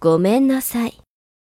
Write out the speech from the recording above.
ごめんなさい。